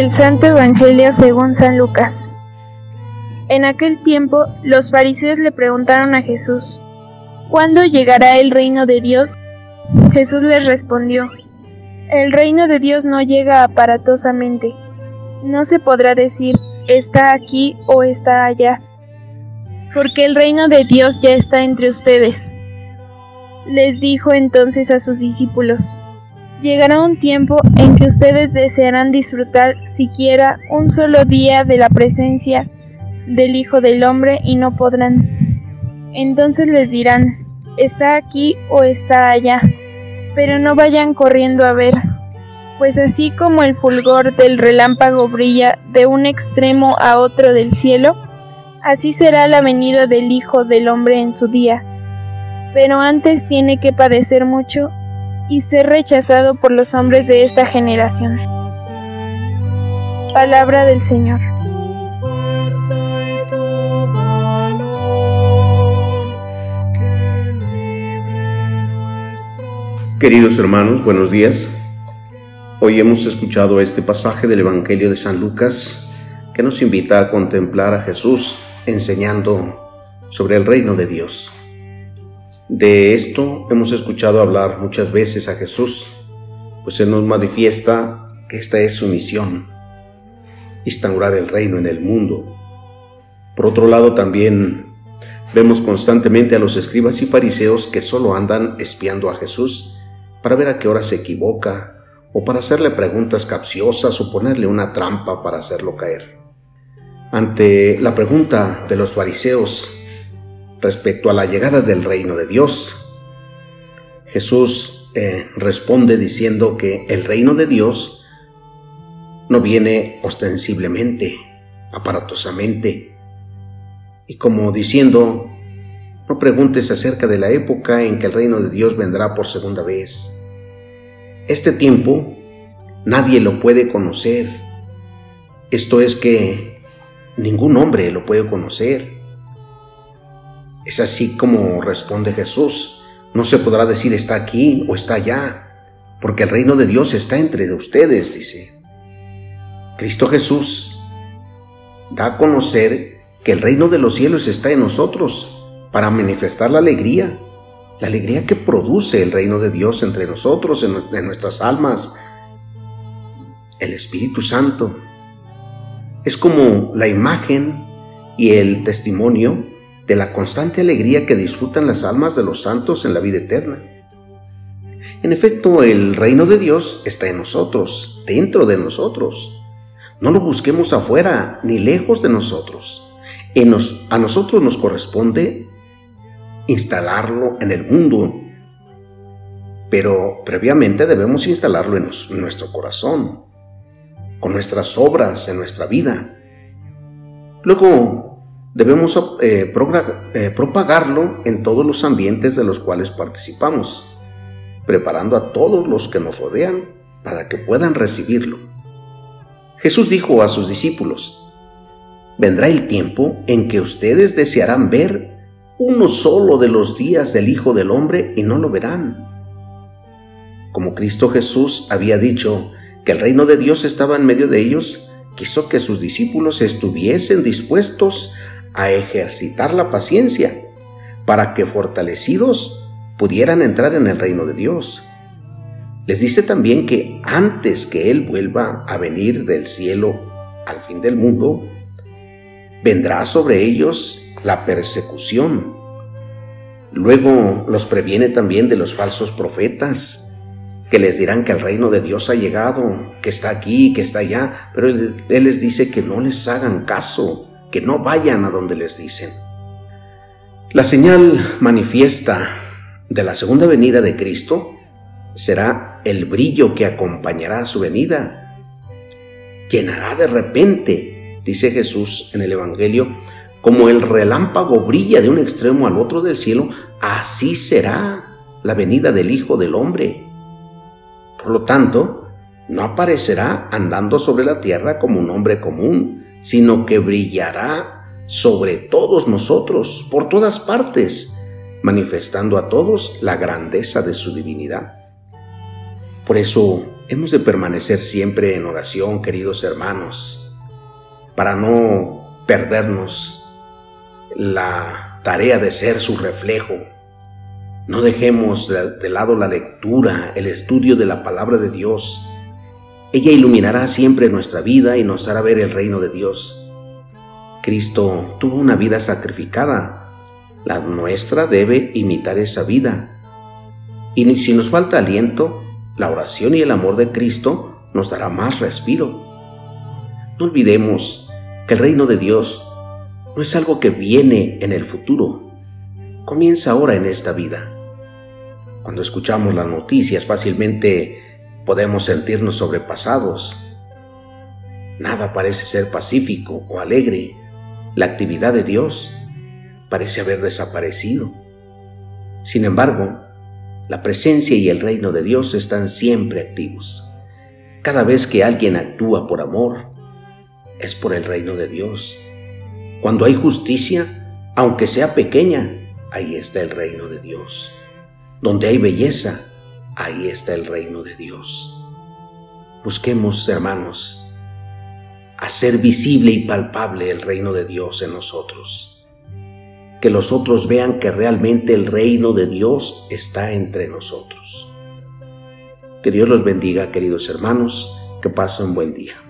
Del Santo Evangelio según San Lucas. En aquel tiempo los fariseos le preguntaron a Jesús, ¿cuándo llegará el reino de Dios? Jesús les respondió, el reino de Dios no llega aparatosamente. No se podrá decir, está aquí o está allá, porque el reino de Dios ya está entre ustedes. Les dijo entonces a sus discípulos, llegará un tiempo en que ustedes desearán disfrutar siquiera un solo día de la presencia del Hijo del Hombre y no podrán. Entonces les dirán, está aquí o está allá pero no vayan corriendo a ver, pues así como el fulgor del relámpago brilla de un extremo a otro del cielo, así será la venida del Hijo del Hombre en su día. Pero antes tiene que padecer mucho y ser rechazado por los hombres de esta generación. Palabra del Señor. Queridos hermanos, buenos días. Hoy hemos escuchado este pasaje del Evangelio de San Lucas que nos invita a contemplar a Jesús enseñando sobre el reino de Dios. De esto hemos escuchado hablar muchas veces a Jesús, pues Él nos manifiesta que esta es su misión, instaurar el reino en el mundo. Por otro lado, también vemos constantemente a los escribas y fariseos que solo andan espiando a Jesús para ver a qué hora se equivoca, o para hacerle preguntas capciosas o ponerle una trampa para hacerlo caer. Ante la pregunta de los fariseos respecto a la llegada del reino de Dios, Jesús eh, responde diciendo que el reino de Dios no viene ostensiblemente, aparatosamente, y como diciendo, no preguntes acerca de la época en que el reino de Dios vendrá por segunda vez. Este tiempo nadie lo puede conocer. Esto es que ningún hombre lo puede conocer. Es así como responde Jesús. No se podrá decir está aquí o está allá, porque el reino de Dios está entre ustedes, dice. Cristo Jesús da a conocer que el reino de los cielos está en nosotros para manifestar la alegría, la alegría que produce el reino de Dios entre nosotros, en, nuestras almas, el Espíritu Santo. Es como la imagen y el testimonio de la constante alegría que disfrutan las almas de los santos en la vida eterna. En efecto, el reino de Dios está en nosotros, dentro de nosotros. No lo busquemos afuera ni lejos de nosotros. a nosotros nos corresponde instalarlo en el mundo, pero previamente debemos instalarlo en nuestro corazón, con nuestras obras, en nuestra vida. Luego debemos eh, eh, propagarlo en todos los ambientes de los cuales participamos, preparando a todos los que nos rodean para que puedan recibirlo. Jesús dijo a sus discípulos, vendrá el tiempo en que ustedes desearán ver uno solo de los días del Hijo del Hombre y no lo verán. Como Cristo Jesús había dicho que el reino de Dios estaba en medio de ellos, quiso que sus discípulos estuviesen dispuestos a ejercitar la paciencia para que fortalecidos pudieran entrar en el reino de Dios. Les dice también que antes que Él vuelva a venir del cielo al fin del mundo, vendrá sobre ellos la persecución. Luego los previene también de los falsos profetas que les dirán que el reino de Dios ha llegado, que está aquí, que está allá, pero él, les dice que no les hagan caso, que no vayan a donde les dicen. La señal manifiesta de la segunda venida de Cristo será el brillo que acompañará a su venida. Llenará de repente, dice Jesús en el Evangelio, como el relámpago brilla de un extremo al otro del cielo, así será la venida del Hijo del Hombre. Por lo tanto, no aparecerá andando sobre la tierra como un hombre común, sino que brillará sobre todos nosotros, por todas partes, manifestando a todos la grandeza de su divinidad. Por eso Hemos de permanecer siempre en oración, queridos hermanos, para no perdernos la tarea de ser su reflejo. No dejemos de, lado la lectura, el estudio de la palabra de Dios. Ella iluminará siempre nuestra vida y nos hará ver el reino de Dios. Cristo tuvo una vida sacrificada. La nuestra debe imitar esa vida. Y si nos falta aliento, la oración y el amor de Cristo nos dará más respiro. No olvidemos que el reino de Dios no es algo que viene en el futuro, comienza ahora en esta vida. Cuando escuchamos las noticias fácilmente podemos sentirnos sobrepasados. Nada parece ser pacífico o alegre. La actividad de Dios parece haber desaparecido. Sin embargo, la presencia y el reino de Dios están siempre activos. Cada vez que alguien actúa por amor, es por el reino de Dios. Cuando hay justicia, aunque sea pequeña, ahí está el reino de Dios. Donde hay belleza, ahí está el reino de Dios. Busquemos, hermanos, hacer visible y palpable el reino de Dios en nosotros. Que los otros vean que realmente el reino de Dios está entre nosotros. Que Dios los bendiga, queridos hermanos, que pasen un buen día.